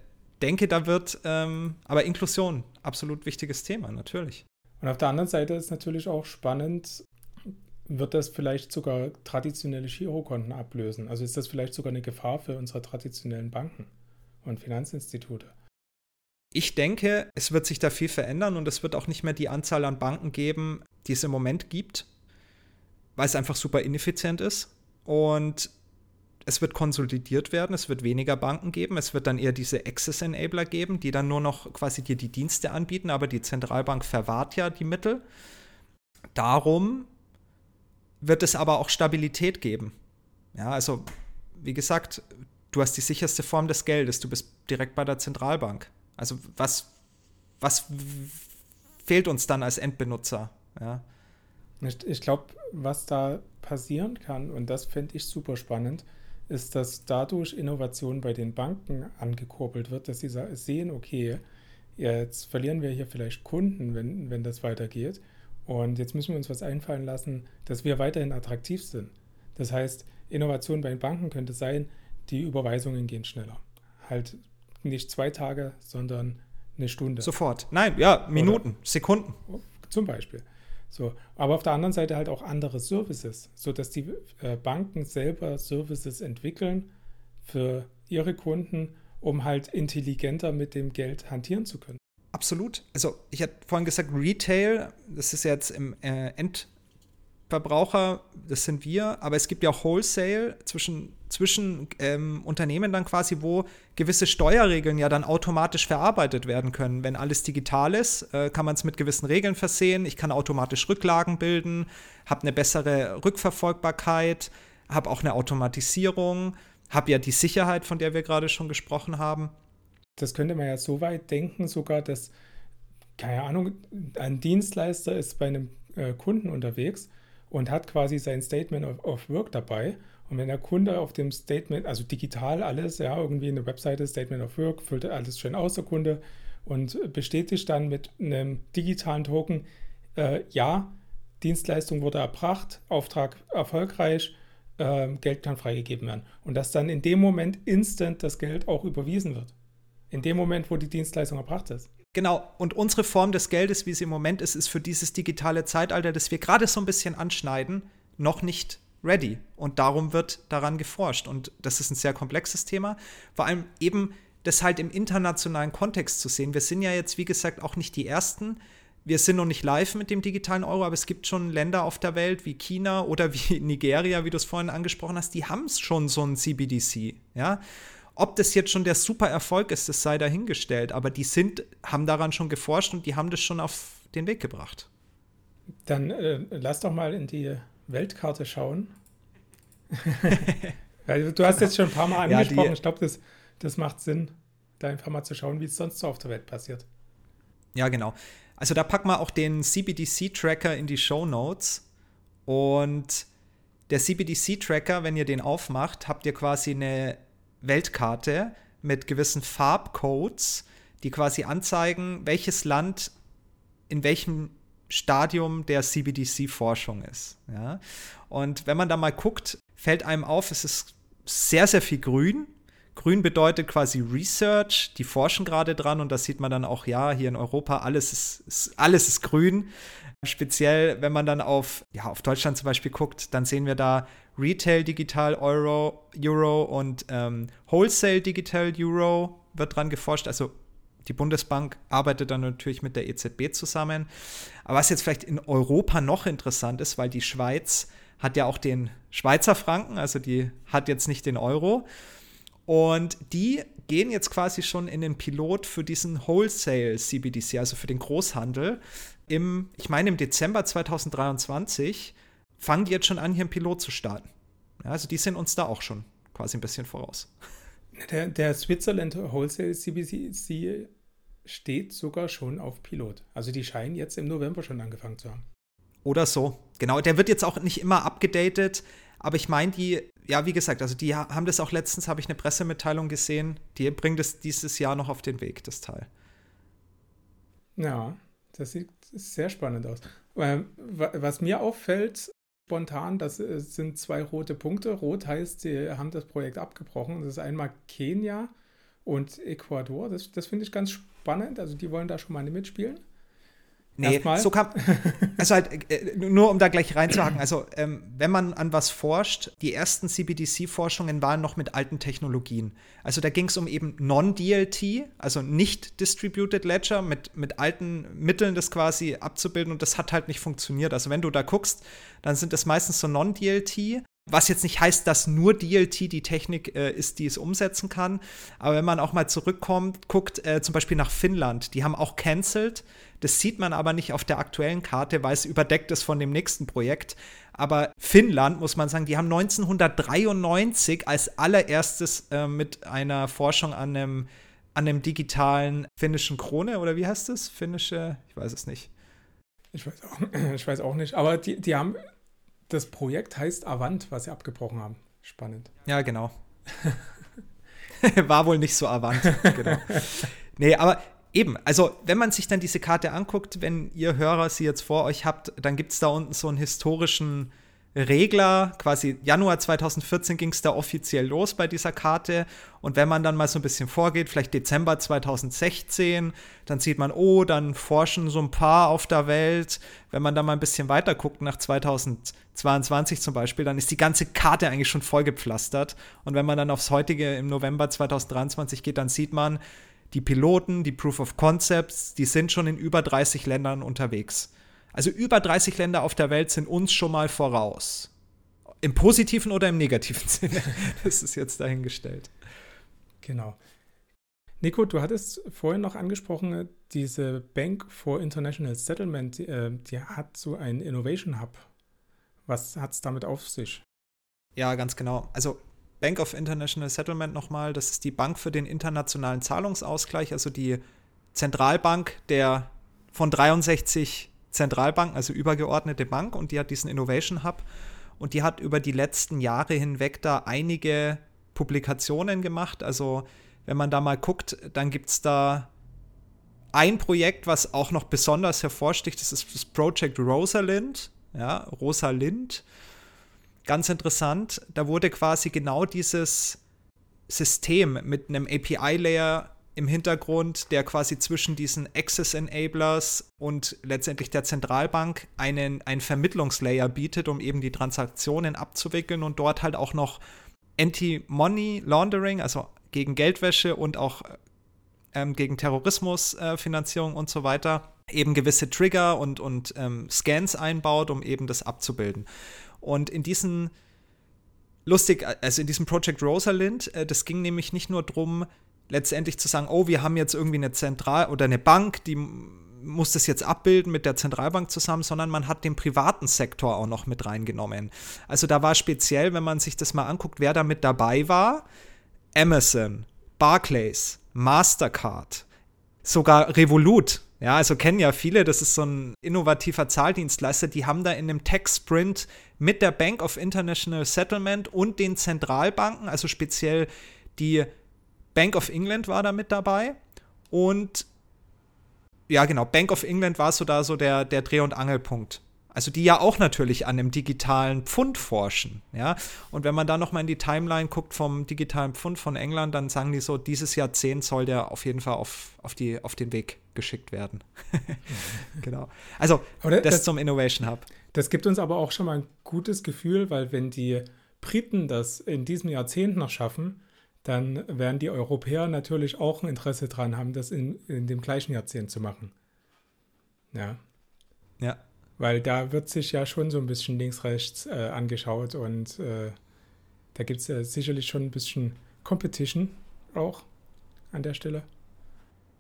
denke, da wird, ähm, aber Inklusion, absolut wichtiges Thema, natürlich. Und auf der anderen Seite ist natürlich auch spannend, wird das vielleicht sogar traditionelle Girokonten ablösen? Also ist das vielleicht sogar eine Gefahr für unsere traditionellen Banken und Finanzinstitute? Ich denke, es wird sich da viel verändern und es wird auch nicht mehr die Anzahl an Banken geben, die es im Moment gibt, weil es einfach super ineffizient ist. Und es wird konsolidiert werden, es wird weniger Banken geben, es wird dann eher diese Access-Enabler geben, die dann nur noch quasi dir die Dienste anbieten, aber die Zentralbank verwahrt ja die Mittel. Darum wird es aber auch Stabilität geben. Ja, also wie gesagt, du hast die sicherste Form des Geldes, du bist direkt bei der Zentralbank. Also was, was fehlt uns dann als Endbenutzer? Ja. Ich, glaube, was da passieren kann, und das fände ich super spannend, ist, dass dadurch Innovation bei den Banken angekurbelt wird, dass sie sehen, okay, jetzt verlieren wir hier vielleicht Kunden, wenn, wenn das weitergeht. Und jetzt müssen wir uns was einfallen lassen, dass wir weiterhin attraktiv sind. Das heißt, Innovation bei den Banken könnte sein, die Überweisungen gehen schneller. Halt nicht zwei Tage, sondern eine Stunde. Sofort. Nein, ja, Minuten, Oder, Sekunden. Zum Beispiel. So, aber auf der anderen Seite halt auch andere Services, sodass die äh, Banken selber Services entwickeln für ihre Kunden, um halt intelligenter mit dem Geld hantieren zu können. Absolut. Also ich hatte vorhin gesagt, Retail, das ist jetzt im äh, Endverbraucher, das sind wir, aber es gibt ja auch Wholesale zwischen, zwischen ähm, Unternehmen dann quasi, wo gewisse Steuerregeln ja dann automatisch verarbeitet werden können. Wenn alles digital ist, äh, kann man es mit gewissen Regeln versehen. Ich kann automatisch Rücklagen bilden, habe eine bessere Rückverfolgbarkeit, habe auch eine Automatisierung, habe ja die Sicherheit, von der wir gerade schon gesprochen haben das könnte man ja so weit denken, sogar, dass, keine Ahnung, ein Dienstleister ist bei einem äh, Kunden unterwegs und hat quasi sein Statement of, of, Work dabei. Und wenn der Kunde auf dem Statement, also digital alles, ja, irgendwie eine Webseite, Statement of Work, füllt alles schön aus, der Kunde, und bestätigt dann mit einem digitalen Token, äh, ja, Dienstleistung wurde erbracht, Auftrag erfolgreich, äh, Geld kann freigegeben werden. Und dass dann in dem Moment instant das Geld auch überwiesen wird. In dem Moment, wo die Dienstleistung erbracht ist. Genau, und unsere Form des Geldes, wie sie im Moment ist, ist für dieses digitale Zeitalter, das wir gerade so ein bisschen anschneiden, noch nicht ready. Und darum wird daran geforscht. Und das ist ein sehr komplexes Thema. Vor allem eben das halt im internationalen Kontext zu sehen. Wir sind ja jetzt, wie gesagt, auch nicht die Ersten. Wir sind noch nicht live mit dem digitalen Euro, aber es gibt schon Länder auf der Welt wie China oder wie Nigeria, wie du es vorhin angesprochen hast, die haben schon so ein CBDC. Ja. Ob das jetzt schon der super Erfolg ist, das sei dahingestellt. Aber die sind, haben daran schon geforscht und die haben das schon auf den Weg gebracht. Dann äh, lass doch mal in die Weltkarte schauen. du hast jetzt schon ein paar Mal angesprochen. Ja, ich glaube, das, das macht Sinn, da einfach mal zu schauen, wie es sonst so auf der Welt passiert. Ja, genau. Also da packen wir auch den CBDC-Tracker in die Show Notes. Und der CBDC-Tracker, wenn ihr den aufmacht, habt ihr quasi eine Weltkarte mit gewissen Farbcodes, die quasi anzeigen, welches Land in welchem Stadium der CBDC-Forschung ist. Ja? Und wenn man da mal guckt, fällt einem auf, es ist sehr, sehr viel grün. Grün bedeutet quasi Research, die forschen gerade dran und das sieht man dann auch, ja, hier in Europa, alles ist, ist, alles ist grün. Speziell, wenn man dann auf, ja, auf Deutschland zum Beispiel guckt, dann sehen wir da Retail Digital Euro, Euro und ähm, Wholesale Digital Euro wird dran geforscht. Also die Bundesbank arbeitet dann natürlich mit der EZB zusammen. Aber was jetzt vielleicht in Europa noch interessant ist, weil die Schweiz hat ja auch den Schweizer Franken, also die hat jetzt nicht den Euro. Und die gehen jetzt quasi schon in den Pilot für diesen Wholesale CBDC, also für den Großhandel. Im, ich meine, im Dezember 2023 fangen die jetzt schon an, hier einen Pilot zu starten. Ja, also die sind uns da auch schon quasi ein bisschen voraus. Der, der Switzerland Wholesale CBDC steht sogar schon auf Pilot. Also die scheinen jetzt im November schon angefangen zu haben. Oder so. Genau, der wird jetzt auch nicht immer abgedatet, aber ich meine, die, ja, wie gesagt, also die haben das auch letztens, habe ich eine Pressemitteilung gesehen, die bringt es dieses Jahr noch auf den Weg, das Teil. Ja, das sieht sehr spannend aus. Ähm, was mir auffällt, spontan, das äh, sind zwei rote Punkte. Rot heißt, sie haben das Projekt abgebrochen. Das ist einmal Kenia und Ecuador. Das, das finde ich ganz spannend. Also die wollen da schon mal mitspielen. Nee, Erstmal. so kann. Also halt, äh, nur um da gleich reinzuhaken. Also, ähm, wenn man an was forscht, die ersten CBDC-Forschungen waren noch mit alten Technologien. Also, da ging es um eben Non-DLT, also nicht Distributed Ledger, mit, mit alten Mitteln das quasi abzubilden und das hat halt nicht funktioniert. Also, wenn du da guckst, dann sind das meistens so Non-DLT. Was jetzt nicht heißt, dass nur DLT die Technik äh, ist, die es umsetzen kann. Aber wenn man auch mal zurückkommt, guckt äh, zum Beispiel nach Finnland, die haben auch cancelled. Das sieht man aber nicht auf der aktuellen Karte, weil es überdeckt ist von dem nächsten Projekt. Aber Finnland, muss man sagen, die haben 1993 als allererstes äh, mit einer Forschung an einem, an einem digitalen finnischen Krone, oder wie heißt das? Finnische, ich weiß es nicht. Ich weiß auch, ich weiß auch nicht. Aber die, die haben das Projekt heißt Avant, was sie abgebrochen haben. Spannend. Ja, genau. War wohl nicht so Avant, genau. nee, aber eben, also wenn man sich dann diese Karte anguckt, wenn ihr Hörer sie jetzt vor euch habt, dann gibt es da unten so einen historischen Regler, quasi Januar 2014 ging es da offiziell los bei dieser Karte. Und wenn man dann mal so ein bisschen vorgeht, vielleicht Dezember 2016, dann sieht man, oh, dann forschen so ein paar auf der Welt. Wenn man dann mal ein bisschen weiter guckt, nach 2022 zum Beispiel, dann ist die ganze Karte eigentlich schon vollgepflastert. Und wenn man dann aufs heutige im November 2023 geht, dann sieht man, die Piloten, die Proof of Concepts, die sind schon in über 30 Ländern unterwegs. Also über 30 Länder auf der Welt sind uns schon mal voraus. Im positiven oder im negativen Sinne. Das ist jetzt dahingestellt. Genau. Nico, du hattest vorhin noch angesprochen, diese Bank for International Settlement, die, äh, die hat so einen Innovation Hub. Was hat es damit auf sich? Ja, ganz genau. Also Bank of International Settlement nochmal, das ist die Bank für den internationalen Zahlungsausgleich, also die Zentralbank der von 63 Zentralbanken, also übergeordnete Bank, und die hat diesen Innovation Hub und die hat über die letzten Jahre hinweg da einige Publikationen gemacht. Also wenn man da mal guckt, dann gibt es da ein Projekt, was auch noch besonders hervorsticht, das ist das Project Rosalind. Ja, Rosalind ganz interessant, da wurde quasi genau dieses System mit einem API-Layer im Hintergrund, der quasi zwischen diesen Access Enablers und letztendlich der Zentralbank einen, einen Vermittlungslayer bietet, um eben die Transaktionen abzuwickeln und dort halt auch noch Anti-Money Laundering, also gegen Geldwäsche und auch ähm, gegen Terrorismusfinanzierung äh, und so weiter, eben gewisse Trigger und, und ähm, Scans einbaut, um eben das abzubilden. Und in diesen lustig, also in diesem Project Rosalind, äh, das ging nämlich nicht nur darum, letztendlich zu sagen, oh, wir haben jetzt irgendwie eine Zentral- oder eine Bank, die muss das jetzt abbilden mit der Zentralbank zusammen, sondern man hat den privaten Sektor auch noch mit reingenommen. Also da war speziell, wenn man sich das mal anguckt, wer da mit dabei war, Amazon, Barclays, Mastercard, sogar Revolut ja, also kennen ja viele, das ist so ein innovativer Zahldienstleister, die haben da in einem Tech-Sprint mit der Bank of International Settlement und den Zentralbanken, also speziell die Bank of England war da mit dabei und ja, genau, Bank of England war so da so der, der Dreh- und Angelpunkt also die ja auch natürlich an einem digitalen Pfund forschen, ja. Und wenn man da noch mal in die Timeline guckt vom digitalen Pfund von England, dann sagen die so, dieses Jahrzehnt soll der auf jeden Fall auf, auf, die, auf den Weg geschickt werden. genau. Also das, das zum Innovation Hub. Das gibt uns aber auch schon mal ein gutes Gefühl, weil wenn die Briten das in diesem Jahrzehnt noch schaffen, dann werden die Europäer natürlich auch ein Interesse daran haben, das in, in dem gleichen Jahrzehnt zu machen. Ja. Ja. Weil da wird sich ja schon so ein bisschen links-rechts äh, angeschaut und äh, da gibt es ja sicherlich schon ein bisschen Competition auch an der Stelle.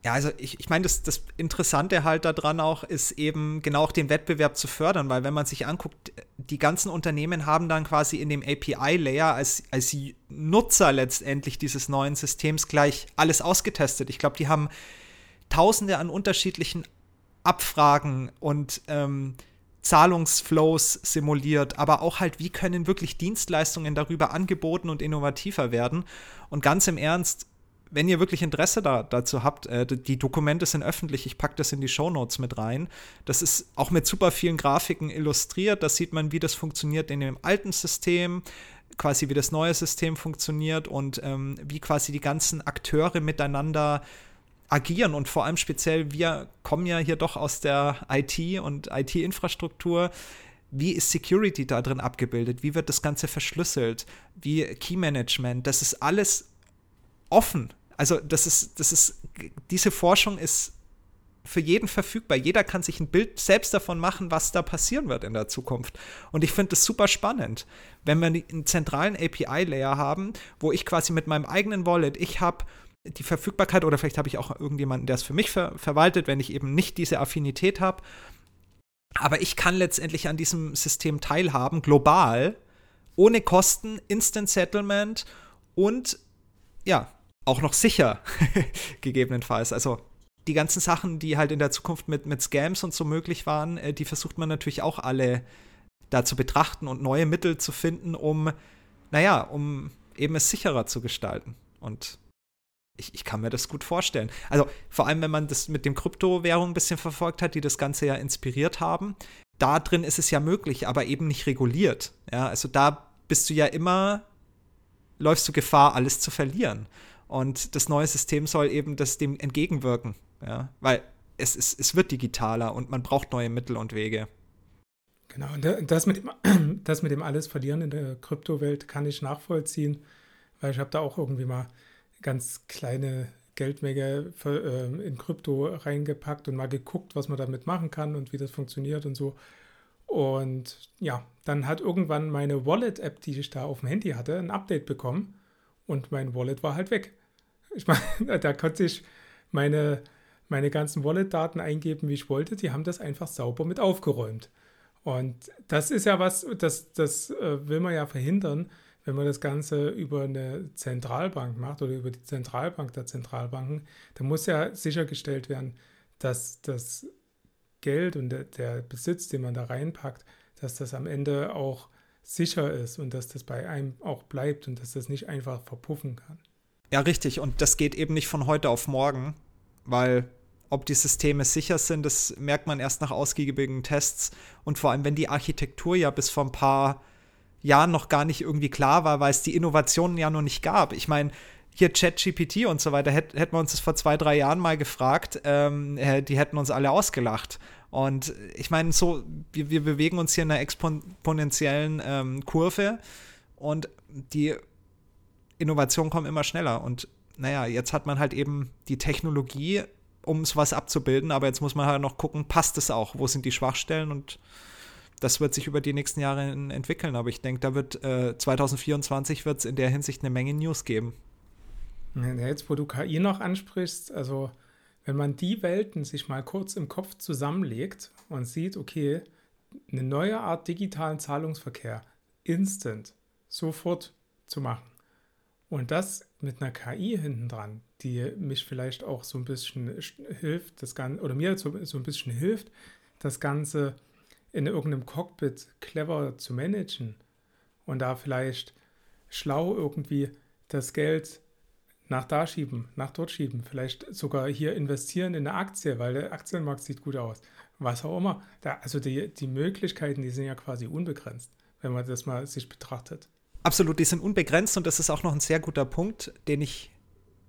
Ja, also ich, ich meine, das, das Interessante halt daran auch ist eben genau auch den Wettbewerb zu fördern, weil wenn man sich anguckt, die ganzen Unternehmen haben dann quasi in dem API-Layer als, als Nutzer letztendlich dieses neuen Systems gleich alles ausgetestet. Ich glaube, die haben tausende an unterschiedlichen Abfragen und ähm, Zahlungsflows simuliert, aber auch halt, wie können wirklich Dienstleistungen darüber angeboten und innovativer werden. Und ganz im Ernst, wenn ihr wirklich Interesse da, dazu habt, äh, die Dokumente sind öffentlich, ich packe das in die Show Notes mit rein. Das ist auch mit super vielen Grafiken illustriert. Da sieht man, wie das funktioniert in dem alten System, quasi wie das neue System funktioniert und ähm, wie quasi die ganzen Akteure miteinander agieren und vor allem speziell, wir kommen ja hier doch aus der IT und IT-Infrastruktur. Wie ist Security da drin abgebildet? Wie wird das Ganze verschlüsselt? Wie Key Management? Das ist alles offen. Also, das ist, das ist, diese Forschung ist für jeden verfügbar. Jeder kann sich ein Bild selbst davon machen, was da passieren wird in der Zukunft. Und ich finde das super spannend, wenn wir einen zentralen API-Layer haben, wo ich quasi mit meinem eigenen Wallet, ich habe die Verfügbarkeit oder vielleicht habe ich auch irgendjemanden, der es für mich ver verwaltet, wenn ich eben nicht diese Affinität habe. Aber ich kann letztendlich an diesem System teilhaben, global, ohne Kosten, Instant Settlement und ja, auch noch sicher, gegebenenfalls. Also die ganzen Sachen, die halt in der Zukunft mit, mit Scams und so möglich waren, äh, die versucht man natürlich auch alle da zu betrachten und neue Mittel zu finden, um, naja, um eben es sicherer zu gestalten. Und ich, ich kann mir das gut vorstellen. Also vor allem, wenn man das mit dem Kryptowährungen ein bisschen verfolgt hat, die das Ganze ja inspiriert haben, da drin ist es ja möglich, aber eben nicht reguliert. Ja, also da bist du ja immer, läufst du Gefahr, alles zu verlieren. Und das neue System soll eben das dem entgegenwirken. Ja, weil es, es, es wird digitaler und man braucht neue Mittel und Wege. Genau, und das mit, dem, das mit dem alles verlieren in der Kryptowelt kann ich nachvollziehen, weil ich habe da auch irgendwie mal ganz kleine Geldmenge für, äh, in Krypto reingepackt und mal geguckt, was man damit machen kann und wie das funktioniert und so. Und ja, dann hat irgendwann meine Wallet-App, die ich da auf dem Handy hatte, ein Update bekommen und mein Wallet war halt weg. Ich meine, da konnte ich meine, meine ganzen Wallet-Daten eingeben, wie ich wollte. Die haben das einfach sauber mit aufgeräumt. Und das ist ja was, das, das äh, will man ja verhindern, wenn man das Ganze über eine Zentralbank macht oder über die Zentralbank der Zentralbanken, dann muss ja sichergestellt werden, dass das Geld und der, Besitz, den man da reinpackt, dass das am Ende auch sicher ist und dass das bei einem auch bleibt und dass das nicht einfach verpuffen kann. Ja, richtig. Und das geht eben nicht von heute auf morgen, weil ob die Systeme sicher sind, das merkt man erst nach ausgiebigen Tests. Und vor allem, wenn die Architektur ja bis vor ein paar Jahren noch gar nicht irgendwie klar war, weil es die Innovationen ja noch nicht gab. Ich meine, hier ChatGPT und so weiter, hätten wir uns das vor zwei, drei Jahren mal gefragt, ähm, äh, die hätten uns alle ausgelacht. Und ich meine, so, wir, wir bewegen uns hier in einer exponentiellen ähm, Kurve und die Innovationen kommen immer schneller. Und naja, jetzt hat man halt eben die Technologie, um was abzubilden, aber jetzt muss man halt noch gucken, passt es auch? Wo sind die Schwachstellen? Und das wird sich über die nächsten Jahre entwickeln. Aber ich denke, da wird äh, 2024 wird es in der Hinsicht eine Menge News geben. Jetzt, wo du KI noch ansprichst, also wenn man die Welten sich mal kurz im Kopf zusammenlegt und sieht, okay, eine neue Art digitalen Zahlungsverkehr instant, sofort zu machen und das mit einer KI hinten dran, die mich vielleicht auch so ein bisschen hilft, das Ganze, oder mir so, so ein bisschen hilft, das Ganze in irgendeinem Cockpit clever zu managen und da vielleicht schlau irgendwie das Geld nach da schieben, nach dort schieben, vielleicht sogar hier investieren in eine Aktie, weil der Aktienmarkt sieht gut aus. Was auch immer. Da, also die, die Möglichkeiten, die sind ja quasi unbegrenzt, wenn man das mal sich betrachtet. Absolut, die sind unbegrenzt und das ist auch noch ein sehr guter Punkt, den ich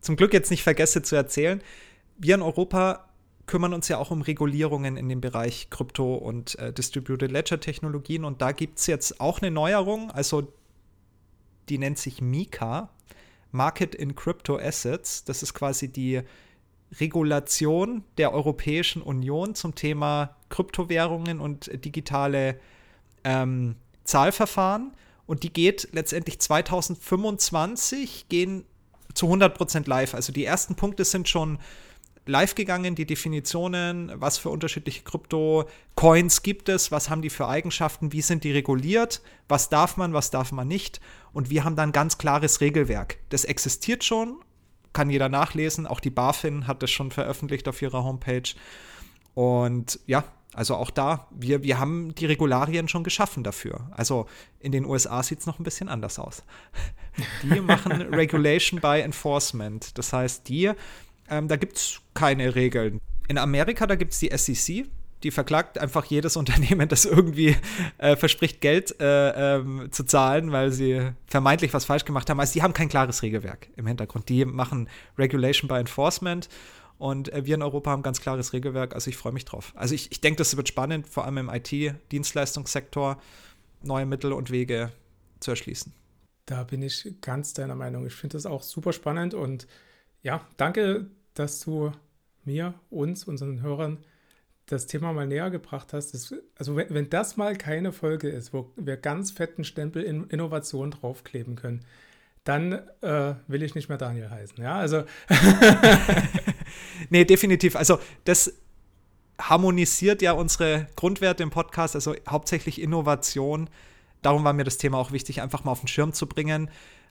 zum Glück jetzt nicht vergesse zu erzählen. Wir in Europa kümmern uns ja auch um Regulierungen in dem Bereich Krypto und äh, Distributed Ledger Technologien und da gibt es jetzt auch eine Neuerung, also die nennt sich Mika, Market in Crypto Assets. Das ist quasi die Regulation der Europäischen Union zum Thema Kryptowährungen und digitale ähm, Zahlverfahren. Und die geht letztendlich 2025, gehen zu 100% live. Also die ersten Punkte sind schon live gegangen, die Definitionen, was für unterschiedliche Krypto-Coins gibt es, was haben die für Eigenschaften, wie sind die reguliert, was darf man, was darf man nicht. Und wir haben dann ganz klares Regelwerk. Das existiert schon, kann jeder nachlesen. Auch die BaFin hat das schon veröffentlicht auf ihrer Homepage. Und ja, also auch da, wir, wir haben die Regularien schon geschaffen dafür. Also in den USA sieht es noch ein bisschen anders aus. Die machen Regulation by Enforcement. Das heißt, die ähm, da gibt es keine Regeln. In Amerika, da gibt es die SEC, die verklagt einfach jedes Unternehmen, das irgendwie äh, verspricht, Geld äh, ähm, zu zahlen, weil sie vermeintlich was falsch gemacht haben. Also die haben kein klares Regelwerk im Hintergrund. Die machen Regulation by Enforcement und äh, wir in Europa haben ganz klares Regelwerk. Also ich freue mich drauf. Also ich, ich denke, das wird spannend, vor allem im IT-Dienstleistungssektor neue Mittel und Wege zu erschließen. Da bin ich ganz deiner Meinung. Ich finde das auch super spannend und ja, danke dass du mir, uns, unseren Hörern das Thema mal näher gebracht hast. Das, also wenn, wenn, das mal keine Folge ist, wo wir ganz fetten Stempel in Innovation draufkleben können, dann äh, will ich nicht mehr Daniel heißen. Ja, also. nee, definitiv. Also das harmonisiert ja unsere Grundwerte im Podcast, also hauptsächlich Innovation. Darum war mir das Thema auch wichtig, einfach mal auf den Schirm zu bringen.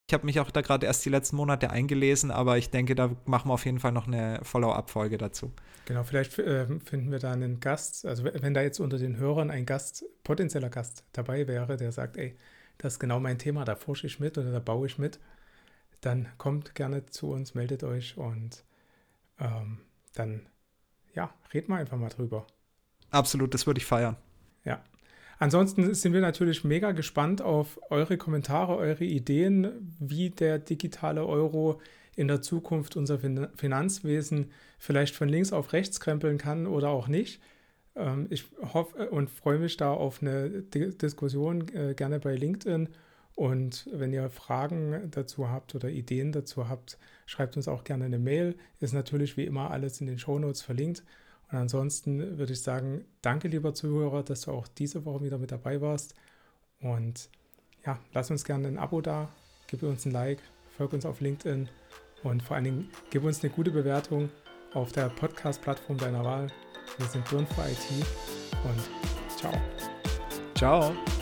Ich habe mich auch da gerade erst die letzten Monate eingelesen, aber ich denke, da machen wir auf jeden Fall noch eine Follow-up-Folge dazu. Genau, vielleicht äh, finden wir da einen Gast, also wenn da jetzt unter den Hörern ein Gast, potenzieller Gast dabei wäre, der sagt, ey, das ist genau mein Thema, da forsche ich mit oder da baue ich mit, dann kommt gerne zu uns, meldet euch und ähm, dann, ja, reden wir einfach mal drüber. Absolut, das würde ich feiern. Ja. Ansonsten sind wir natürlich mega gespannt auf eure Kommentare, eure Ideen, wie der digitale Euro in der Zukunft unser Finanzwesen vielleicht von links auf rechts krempeln kann oder auch nicht. Ähm, ich hoffe und freue mich da auf eine Diskussion äh, gerne bei LinkedIn. Und wenn ihr Fragen dazu habt oder Ideen dazu habt, schreibt uns auch gerne eine Mail. Ist natürlich wie immer alles in den Shownotes verlinkt. Und ansonsten würde ich sagen, danke lieber Zuhörer, dass du auch diese Woche wieder mit dabei warst. Und ja, lass uns gerne ein Abo da, gib uns ein Like, folg uns auf LinkedIn und vor allen Dingen gib uns eine gute Bewertung auf der Podcast-Plattform deiner Wahl. Wir sind Burn for IT und ciao. Ciao.